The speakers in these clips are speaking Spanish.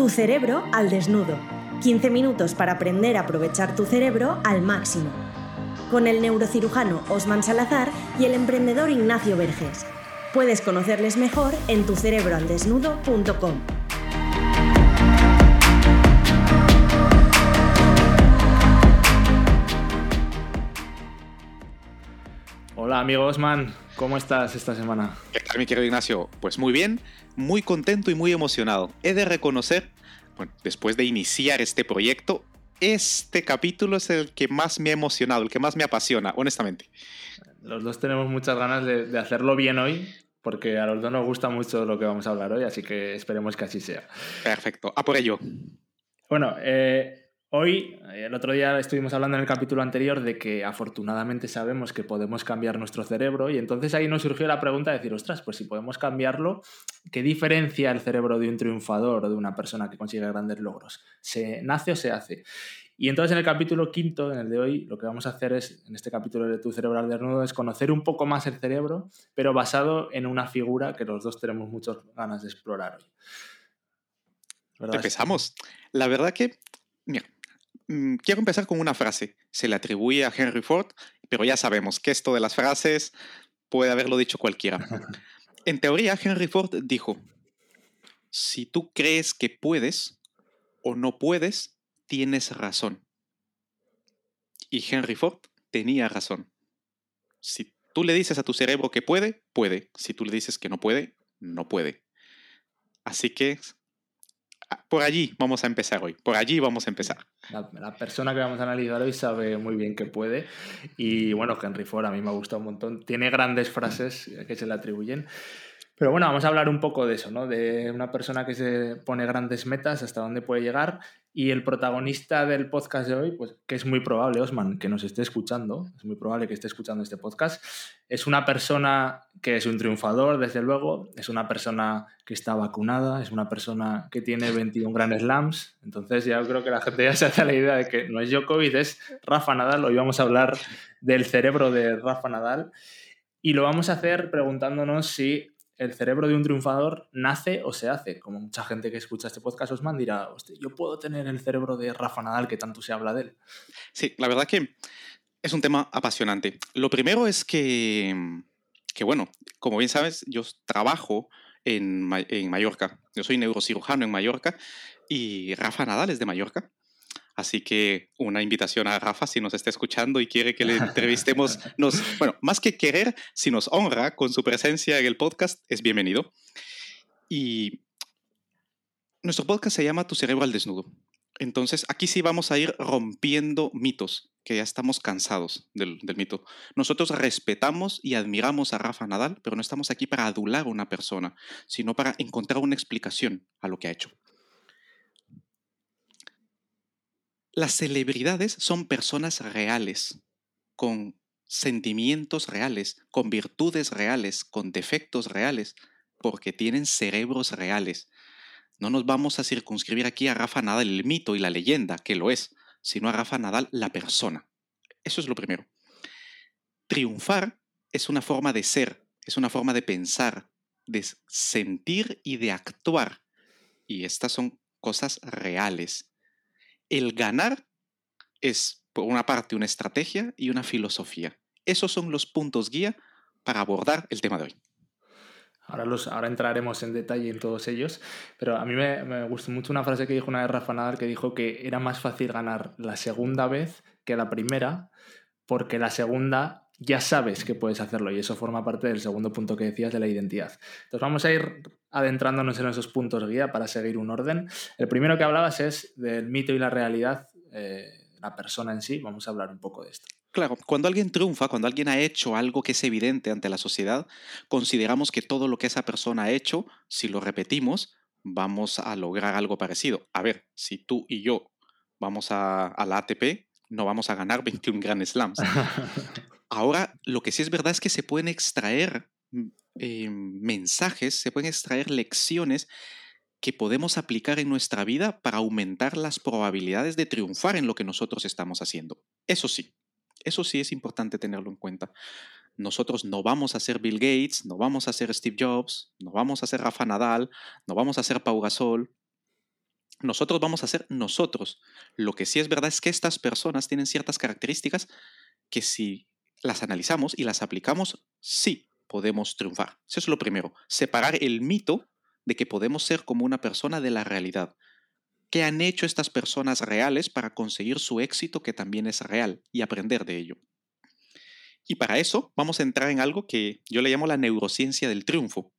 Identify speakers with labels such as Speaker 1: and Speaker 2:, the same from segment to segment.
Speaker 1: Tu cerebro al desnudo. 15 minutos para aprender a aprovechar tu cerebro al máximo. Con el neurocirujano Osman Salazar y el emprendedor Ignacio Verges. Puedes conocerles mejor en tucerebroaldesnudo.com.
Speaker 2: Hola amigo Osman, ¿cómo estás esta semana?
Speaker 3: ¿Qué tal mi querido Ignacio? Pues muy bien, muy contento y muy emocionado. He de reconocer, bueno, después de iniciar este proyecto, este capítulo es el que más me ha emocionado, el que más me apasiona, honestamente.
Speaker 2: Los dos tenemos muchas ganas de, hacerlo bien hoy, porque a los dos nos gusta mucho lo que vamos a hablar hoy, así que esperemos que así sea.
Speaker 3: Perfecto, a por ello.
Speaker 2: Bueno, eh, Hoy, eh, el otro día estuvimos hablando en el capítulo anterior de que afortunadamente sabemos que podemos cambiar nuestro cerebro y entonces ahí nos surgió la pregunta de decir, ostras, pues si podemos cambiarlo, ¿qué diferencia el cerebro de un triunfador o de una persona que consigue grandes logros? ¿Se nace o se hace? Y entonces en el capítulo quinto, en el de hoy, lo que vamos a hacer es, en este capítulo de Tu cerebro al desnudo, es conocer un poco más el cerebro, pero basado en una figura que los dos tenemos muchas ganas de explorar hoy.
Speaker 3: Empezamos. La verdad que, mira, quiero empezar con una frase. Se le atribuye a Henry Ford, pero ya sabemos que esto de las frases puede haberlo dicho cualquiera. En teoría, Henry Ford dijo, si tú crees que puedes o no puedes, tienes razón. Y Henry Ford tenía razón. Si tú le dices a tu cerebro que puede, puede. Si tú le dices que no puede, no puede. Así que por allí vamos a empezar hoy. Por allí vamos a empezar.
Speaker 2: La, persona que vamos a analizar hoy sabe muy bien que puede. Y bueno, Henry Ford a mí me ha gustado un montón. Tiene grandes frases que se le atribuyen. Pero bueno, vamos a hablar un poco de eso, ¿no? De una persona que se pone grandes metas, hasta dónde puede llegar. Y el protagonista del podcast de hoy, pues que es muy probable, Osman, que nos esté escuchando, es muy probable que esté escuchando este podcast, es una persona que es un triunfador, desde luego, es una persona que está vacunada, es una persona que tiene 21 Grand Slams. Entonces ya creo que la gente ya se hace la idea de que no es Djokovic, es Rafa Nadal. Hoy vamos a hablar del cerebro de Rafa Nadal. Y lo vamos a hacer preguntándonos si el cerebro de un triunfador nace o se hace. Como mucha gente que escucha este podcast Osman dirá, yo puedo tener el cerebro de Rafa Nadal que tanto se habla de él.
Speaker 3: Sí, la verdad que es un tema apasionante. Lo primero es que, que bueno, como bien sabes, yo trabajo en, en Mallorca. Yo soy neurocirujano en Mallorca y Rafa Nadal es de Mallorca. Así que una invitación a Rafa si nos está escuchando y quiere que le entrevistemos, nos, bueno, más que querer, si nos honra con su presencia en el podcast, es bienvenido. Y nuestro podcast se llama Tu cerebro al desnudo. Entonces, aquí sí vamos a ir rompiendo mitos, que ya estamos cansados del, del, mito. Nosotros respetamos y admiramos a Rafa Nadal, pero no estamos aquí para adular a una persona, sino para encontrar una explicación a lo que ha hecho. Las celebridades son personas reales, con sentimientos reales, con virtudes reales, con defectos reales, porque tienen cerebros reales. No nos vamos a circunscribir aquí a Rafa Nadal el mito y la leyenda, que lo es, sino a Rafa Nadal la persona. Eso es lo primero. Triunfar es una forma de ser, es una forma de pensar, de sentir y de actuar. Y estas son cosas reales. El ganar es, por una parte, una estrategia y una filosofía. Esos son los puntos guía para abordar el tema de hoy.
Speaker 2: Ahora, ahora entraremos en detalle en todos ellos, pero a mí me, me, gustó mucho una frase que dijo una vez Rafa Nadal que dijo que era más fácil ganar la segunda vez que la primera, porque la segunda ya sabes que puedes hacerlo y eso forma parte del segundo punto que decías de la identidad. Entonces vamos a ir adentrándonos en esos puntos guía para seguir un orden. El primero que hablabas es del mito y la realidad, eh, la persona en sí. Vamos a hablar un poco de esto.
Speaker 3: Claro, cuando alguien triunfa, cuando alguien ha hecho algo que es evidente ante la sociedad, consideramos que todo lo que esa persona ha hecho, si lo repetimos, vamos a lograr algo parecido. A ver, si tú y yo vamos a, a la ATP, no vamos a ganar 21 Grand Slams. Ahora, lo que sí es verdad es que se pueden extraer mm, eh, mensajes, se pueden extraer lecciones que podemos aplicar en nuestra vida para aumentar las probabilidades de triunfar en lo que nosotros estamos haciendo. Eso sí, eso sí es importante tenerlo en cuenta. Nosotros no vamos a ser Bill Gates, no vamos a ser Steve Jobs, no vamos a ser Rafa Nadal, no vamos a ser Pau Gasol. nosotros vamos a ser nosotros. Lo que sí es verdad es que estas personas tienen ciertas características que si las analizamos y las aplicamos, sí podemos triunfar. Eso es lo primero, separar el mito de que podemos ser como una persona de la realidad. ¿Qué han hecho estas personas reales para conseguir su éxito que también es real y aprender de ello? Y para eso vamos a entrar en algo que yo le llamo la neurociencia del triunfo.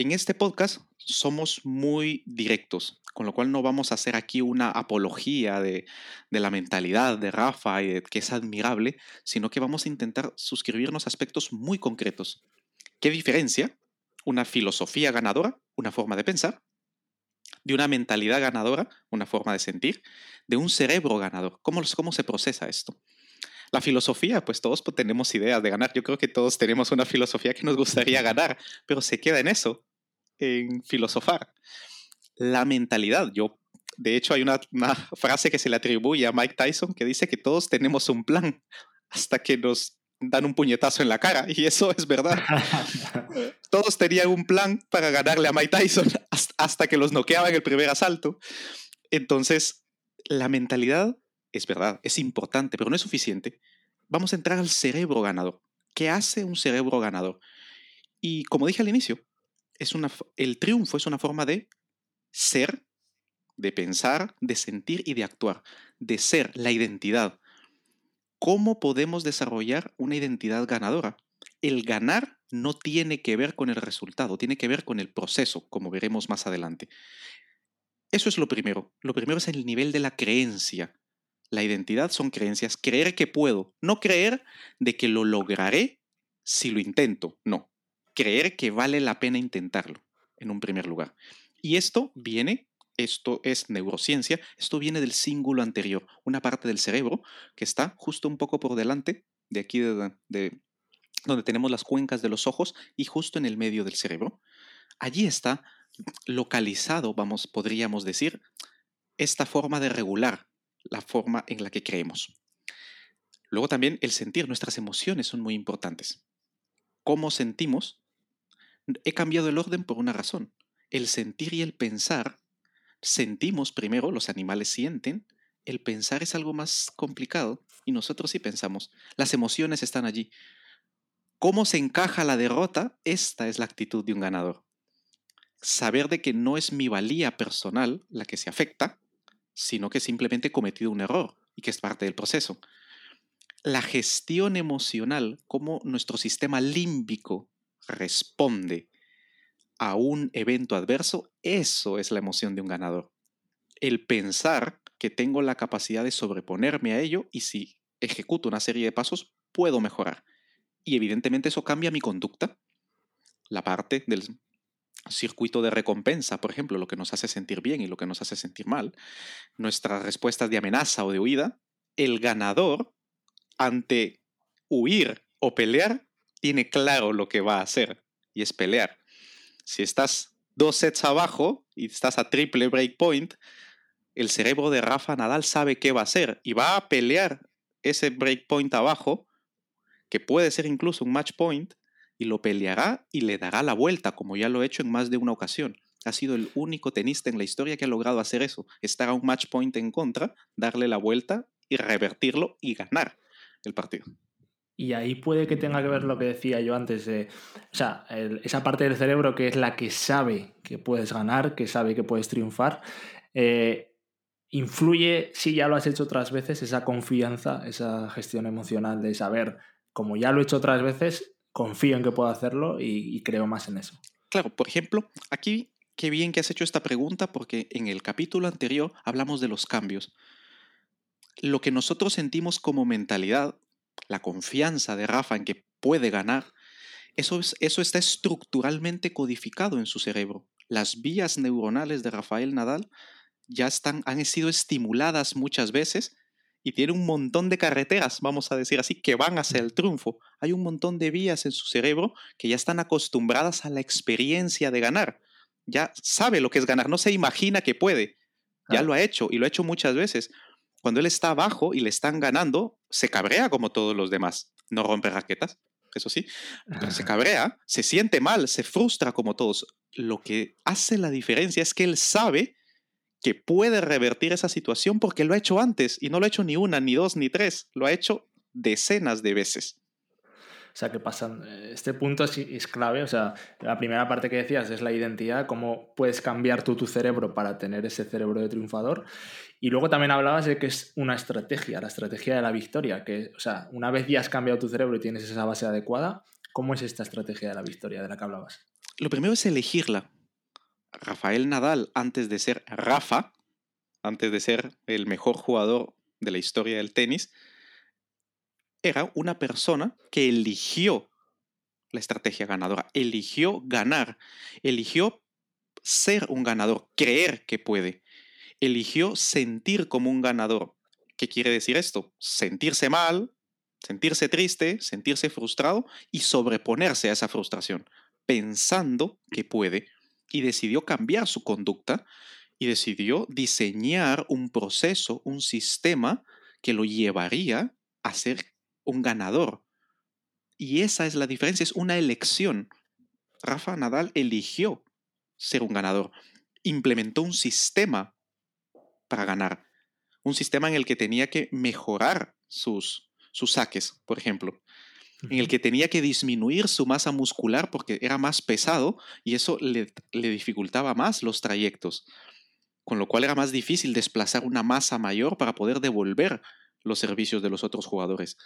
Speaker 3: En este podcast somos muy directos, con lo cual no vamos a hacer aquí una apología de, la mentalidad de Rafa y de que es admirable, sino que vamos a intentar suscribirnos a aspectos muy concretos. ¿Qué diferencia una filosofía ganadora, una forma de pensar, de una mentalidad ganadora, una forma de sentir, de un cerebro ganador? ¿Cómo, cómo se procesa esto? La filosofía, pues todos tenemos ideas de ganar. Yo creo que todos tenemos una filosofía que nos gustaría ganar, pero se queda en eso, en filosofar. La mentalidad, yo, de hecho hay una, frase que se le atribuye a Mike Tyson que dice que todos tenemos un plan hasta que nos dan un puñetazo en la cara, y eso es verdad. todos tenían un plan para ganarle a Mike Tyson hasta que los noqueaba en el primer asalto. Entonces, la mentalidad es verdad, es importante, pero no es suficiente. Vamos a entrar al cerebro ganador. ¿Qué hace un cerebro ganador? Y como dije al inicio, es una, el triunfo es una forma de ser, de pensar, de sentir y de actuar, de ser, la identidad. ¿Cómo podemos desarrollar una identidad ganadora? El ganar no tiene que ver con el resultado, tiene que ver con el proceso, como veremos más adelante. Eso es lo primero. Lo primero es el nivel de la creencia. La identidad son creencias. Creer que puedo. No creer de que lo lograré si lo intento. No. Creer que vale la pena intentarlo, en un primer lugar. Y esto viene, esto es neurociencia, esto viene del cíngulo anterior, una parte del cerebro que está justo un poco por delante de aquí de, de donde tenemos las cuencas de los ojos y justo en el medio del cerebro. Allí está localizado, vamos, podríamos decir, esta forma de regular la forma en la que creemos. Luego también el sentir, nuestras emociones son muy importantes. ¿Cómo sentimos? He cambiado el orden por una razón. El sentir y el pensar, sentimos primero, los animales sienten, el pensar es algo más complicado y nosotros sí pensamos. Las emociones están allí. ¿Cómo se encaja la derrota? Esta es la actitud de un ganador. Saber de que no es mi valía personal la que se afecta, sino que simplemente he cometido un error y que es parte del proceso. La gestión emocional, cómo nuestro sistema límbico responde a un evento adverso, eso es la emoción de un ganador. El pensar que tengo la capacidad de sobreponerme a ello y si ejecuto una serie de pasos, puedo mejorar. Y evidentemente eso cambia mi conducta. La parte del circuito de recompensa, por ejemplo, lo que nos hace sentir bien y lo que nos hace sentir mal, nuestras respuestas de amenaza o de huida, el ganador, ante huir o pelear, tiene claro lo que va a hacer y es pelear. Si estás dos sets abajo y estás a triple breakpoint, el cerebro de Rafa Nadal sabe qué va a hacer y va a pelear ese breakpoint abajo, que puede ser incluso un match point, y lo peleará y le dará la vuelta, como ya lo ha hecho en más de una ocasión. Ha sido el único tenista en la historia que ha logrado hacer eso, estar a un match point en contra, darle la vuelta y revertirlo y ganar el partido.
Speaker 2: Y ahí puede que tenga que ver lo que decía yo antes, de, o sea, esa parte del cerebro que es la que sabe que puedes ganar, que sabe que puedes triunfar, eh, influye, si ya lo has hecho otras veces, esa confianza, esa gestión emocional de saber, como ya lo he hecho otras veces, confío en que puedo hacerlo y, creo más en eso.
Speaker 3: Claro, por ejemplo, aquí qué bien que has hecho esta pregunta porque en el capítulo anterior hablamos de los cambios. Lo que nosotros sentimos como mentalidad, la confianza de Rafa en que puede ganar, eso, eso está estructuralmente codificado en su cerebro. Las vías neuronales de Rafael Nadal ya están, han sido estimuladas muchas veces y tiene un montón de carreteras, vamos a decir así, que van hacia el triunfo. Hay un montón de vías en su cerebro que ya están acostumbradas a la experiencia de ganar. Ya sabe lo que es ganar, no se imagina que puede. Ya lo ha hecho y lo ha hecho muchas veces. Cuando él está abajo y le están ganando, se cabrea como todos los demás. No rompe raquetas, eso sí, pero se cabrea, se siente mal, se frustra como todos. Lo que hace la diferencia es que él sabe que puede revertir esa situación porque lo ha hecho antes y no lo ha hecho ni una, ni dos, ni tres, lo ha hecho decenas de veces.
Speaker 2: Sea, que pasan. Eh, este punto es, clave. O sea, la primera parte que decías es la identidad, cómo puedes cambiar tú tu cerebro para tener ese cerebro de triunfador. Y luego también hablabas de que es una estrategia, la estrategia de la victoria. Que, o sea, una vez ya has cambiado tu cerebro y tienes esa base adecuada, ¿cómo es esta estrategia de la victoria de la que hablabas?
Speaker 3: Lo primero es elegirla. Rafael Nadal, antes de ser Rafa, antes de ser el mejor jugador de la historia del tenis, era una persona que eligió la estrategia ganadora, eligió ganar, eligió ser un ganador, creer que puede, eligió sentir como un ganador. ¿Qué quiere decir esto? Sentirse mal, sentirse triste, sentirse frustrado y sobreponerse a esa frustración, pensando que puede, y decidió cambiar su conducta y decidió diseñar un proceso, un sistema que lo llevaría a ser un ganador. Y esa es la diferencia, es una elección. Rafa Nadal eligió ser un ganador, implementó un sistema para ganar, un sistema en el que tenía que mejorar sus, sus saques, por ejemplo, en el que tenía que disminuir su masa muscular porque era más pesado y eso le, le dificultaba más los trayectos, con lo cual era más difícil desplazar una masa mayor para poder devolver los servicios de los otros jugadores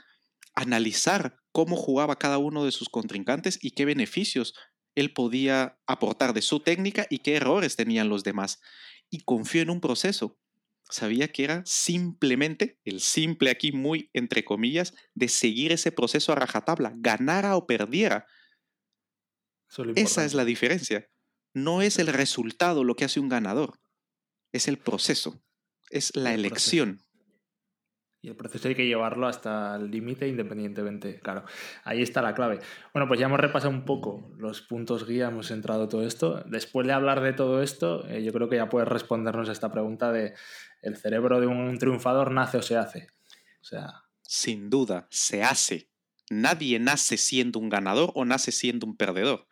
Speaker 3: analizar cómo jugaba cada uno de sus contrincantes y qué beneficios él podía aportar de su técnica y qué errores tenían los demás. Y confió en un proceso. Sabía que era simplemente, el simple aquí muy entre comillas, de seguir ese proceso a rajatabla, ganara o perdiera. Esa es la diferencia. No es el resultado lo que hace un ganador, es el proceso, es la elección.
Speaker 2: Y el proceso hay que llevarlo hasta el límite independientemente. Claro, ahí está la clave. Bueno, pues ya hemos repasado un poco los puntos guía, hemos entrado todo esto. Después de hablar de todo esto, eh, yo creo que ya puedes respondernos a esta pregunta de ¿el cerebro de un triunfador nace o se hace? O sea...
Speaker 3: Sin duda, se hace. Nadie nace siendo un ganador o nace siendo un perdedor.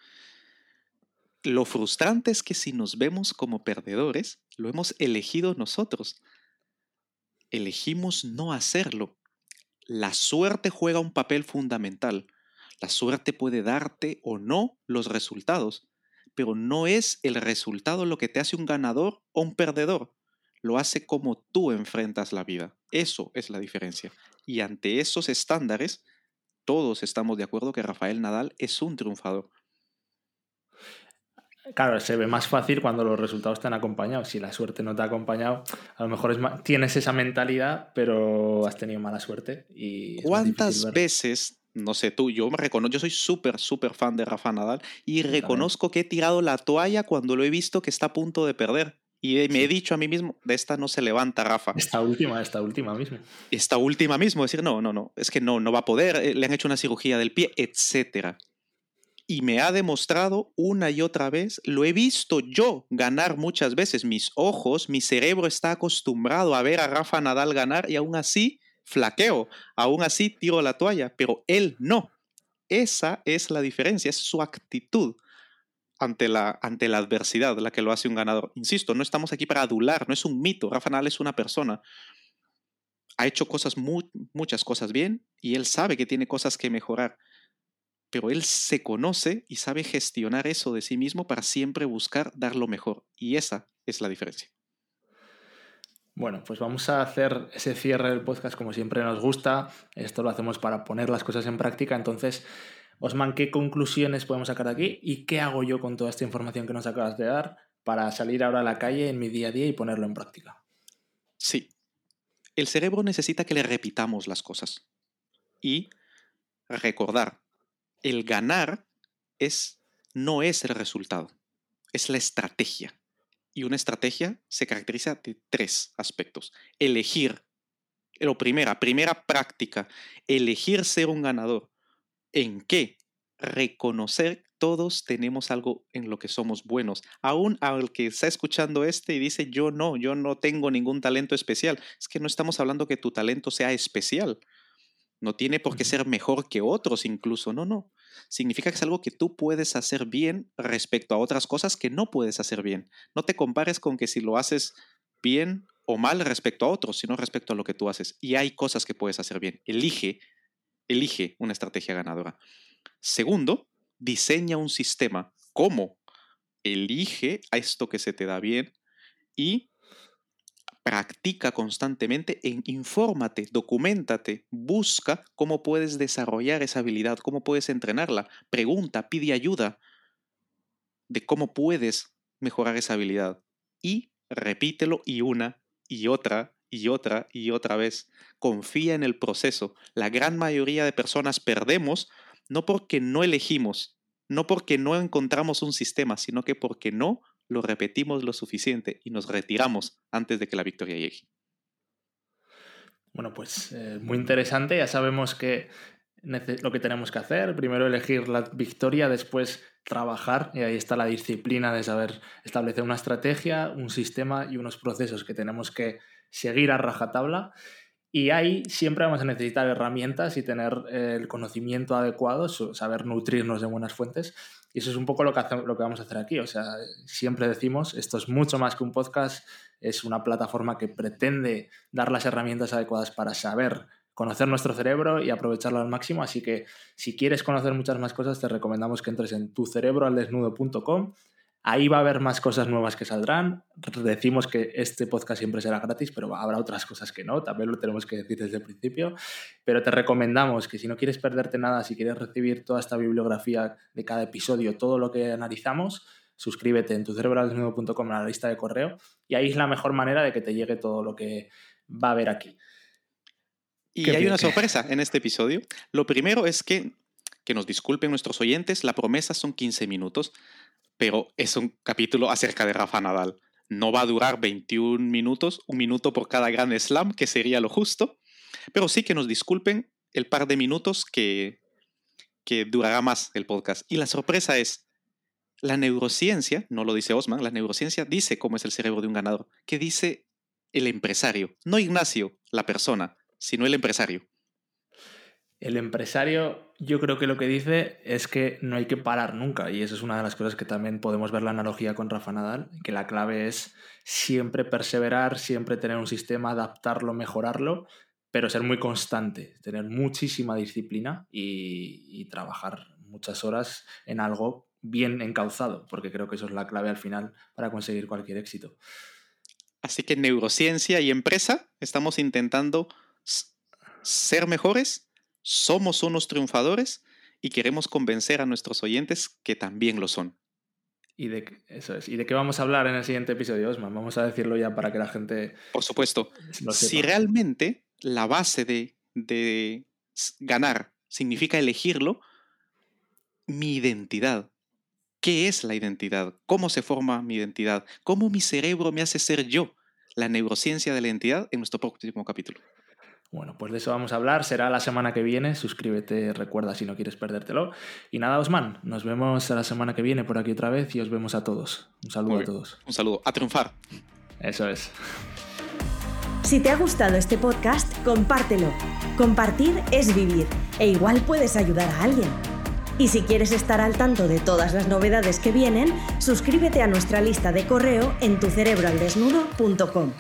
Speaker 3: Lo frustrante es que si nos vemos como perdedores, lo hemos elegido nosotros elegimos no hacerlo. La suerte juega un papel fundamental. La suerte puede darte o no los resultados, pero no es el resultado lo que te hace un ganador o un perdedor. Lo hace como tú enfrentas la vida. Eso es la diferencia. Y ante esos estándares, todos estamos de acuerdo que Rafael Nadal es un triunfador.
Speaker 2: Claro, se ve más fácil cuando los resultados están acompañados. Si la suerte no te ha acompañado, a lo mejor es tienes esa mentalidad, pero has tenido mala suerte. Y
Speaker 3: ¿Cuántas veces, no sé tú, yo me reconozco, yo soy súper, súper fan de Rafa Nadal y reconozco que he tirado la toalla cuando lo he visto que está a punto de perder. Y me he dicho a mí mismo, de esta no se levanta Rafa.
Speaker 2: Esta última, esta última mismo.
Speaker 3: Esta última mismo, decir, no, no, no, es que no, no va a poder, eh, le han hecho una cirugía del pie, etcétera y me ha demostrado una y otra vez, lo he visto yo ganar muchas veces, mis ojos, mi cerebro está acostumbrado a ver a Rafa Nadal ganar y aún así flaqueo, aún así tiro la toalla, pero él no. Esa es la diferencia, es su actitud ante la, ante la adversidad la que lo hace un ganador. Insisto, no estamos aquí para adular, no es un mito, Rafa Nadal es una persona. Ha hecho cosas, muchas cosas bien y él sabe que tiene cosas que mejorar pero él se conoce y sabe gestionar eso de sí mismo para siempre buscar dar lo mejor. Y esa es la diferencia.
Speaker 2: Bueno, pues vamos a hacer ese cierre del podcast como siempre nos gusta. Esto lo hacemos para poner las cosas en práctica. Entonces, Osman, ¿qué conclusiones podemos sacar de aquí? ¿Y qué hago yo con toda esta información que nos acabas de dar para salir ahora a la calle en mi día a día y ponerlo en práctica?
Speaker 3: Sí. El cerebro necesita que le repitamos las cosas y recordar el ganar es, no es el resultado, es la estrategia. Y una estrategia se caracteriza de tres aspectos. Elegir, lo primera, primera práctica, elegir ser un ganador. ¿En qué? Reconocer todos tenemos algo en lo que somos buenos. Aún al que está escuchando este y dice, yo no, yo no tengo ningún talento especial. Es que no estamos hablando que tu talento sea especial. No tiene por qué ser mejor que otros incluso, no, no. Significa que es algo que tú puedes hacer bien respecto a otras cosas que no puedes hacer bien. No te compares con que si lo haces bien o mal respecto a otros, sino respecto a lo que tú haces. Y hay cosas que puedes hacer bien. Elige, elige una estrategia ganadora. Segundo, diseña un sistema. ¿Cómo? Elige a esto que se te da bien y practica constantemente en infórmate, documentate, busca cómo puedes desarrollar esa habilidad, cómo puedes entrenarla, pregunta, pide ayuda de cómo puedes mejorar esa habilidad y repítelo y una y otra y otra y otra vez. Confía en el proceso. La gran mayoría de personas perdemos no porque no elegimos, no porque no encontramos un sistema, sino que porque no lo repetimos lo suficiente y nos retiramos antes de que la victoria llegue.
Speaker 2: Bueno, pues eh, muy interesante. Ya sabemos que lo que tenemos que hacer. Primero elegir la victoria, después trabajar. Y ahí está la disciplina de saber establecer una estrategia, un sistema y unos procesos que tenemos que seguir a rajatabla. Y ahí siempre vamos a necesitar herramientas y tener el conocimiento adecuado, saber nutrirnos de buenas fuentes y eso es un poco lo que, lo que vamos a hacer aquí. O sea, siempre decimos, esto es mucho más que un podcast, es una plataforma que pretende dar las herramientas adecuadas para saber conocer nuestro cerebro y aprovecharlo al máximo. Así que si quieres conocer muchas más cosas, te recomendamos que entres en tucerebroaldesnudo.com Ahí va a haber más cosas nuevas que saldrán. Decimos que este podcast siempre será gratis, pero habrá otras cosas que no, también lo tenemos que decir desde el principio. Pero te recomendamos que si no quieres perderte nada, si quieres recibir toda esta bibliografía de cada episodio, todo lo que analizamos, suscríbete en tucerebraldesnudo.com a la lista de correo y ahí es la mejor manera de que te llegue todo lo que va a haber aquí.
Speaker 3: Y hay una sorpresa en este episodio. Lo primero es que, que nos disculpen nuestros oyentes, la promesa son 15 minutos pero es un capítulo acerca de Rafa Nadal. No va a durar 21 minutos, un minuto por cada gran slam, que sería lo justo, pero sí que nos disculpen el par de minutos que, que durará más el podcast. Y la sorpresa es, la neurociencia, no lo dice Osman, la neurociencia dice cómo es el cerebro de un ganador. ¿Qué dice el empresario? No Ignacio, la persona, sino el empresario.
Speaker 2: El empresario, yo creo que lo que dice es que no hay que parar nunca, y eso es una de las cosas que también podemos ver la analogía con Rafa Nadal, que la clave es siempre perseverar, siempre tener un sistema, adaptarlo, mejorarlo, pero ser muy constante, tener muchísima disciplina y, trabajar muchas horas en algo bien encauzado, porque creo que eso es la clave al final para conseguir cualquier éxito.
Speaker 3: Así que neurociencia y empresa estamos intentando ser mejores somos unos triunfadores y queremos convencer a nuestros oyentes que también lo son.
Speaker 2: ¿Y de, eso es. ¿Y de qué vamos a hablar en el siguiente episodio, Osman? Vamos a decirlo ya para que la gente...
Speaker 3: Por supuesto. Si realmente la base de, de ganar significa elegirlo, mi identidad. ¿Qué es la identidad? ¿Cómo se forma mi identidad? ¿Cómo mi cerebro me hace ser yo? La neurociencia de la identidad en nuestro próximo capítulo.
Speaker 2: Bueno, pues de eso vamos a hablar. Será la semana que viene. Suscríbete, recuerda si no quieres perdértelo. Y nada, Osman, nos vemos la semana que viene por aquí otra vez y os vemos a todos. Un saludo a todos.
Speaker 3: Un saludo. A triunfar.
Speaker 2: Eso es.
Speaker 1: Si te ha gustado este podcast, compártelo. Compartir es vivir e igual puedes ayudar a alguien. Y si quieres estar al tanto de todas las novedades que vienen, suscríbete a nuestra lista de correo en tucerebroaldesnudo.com.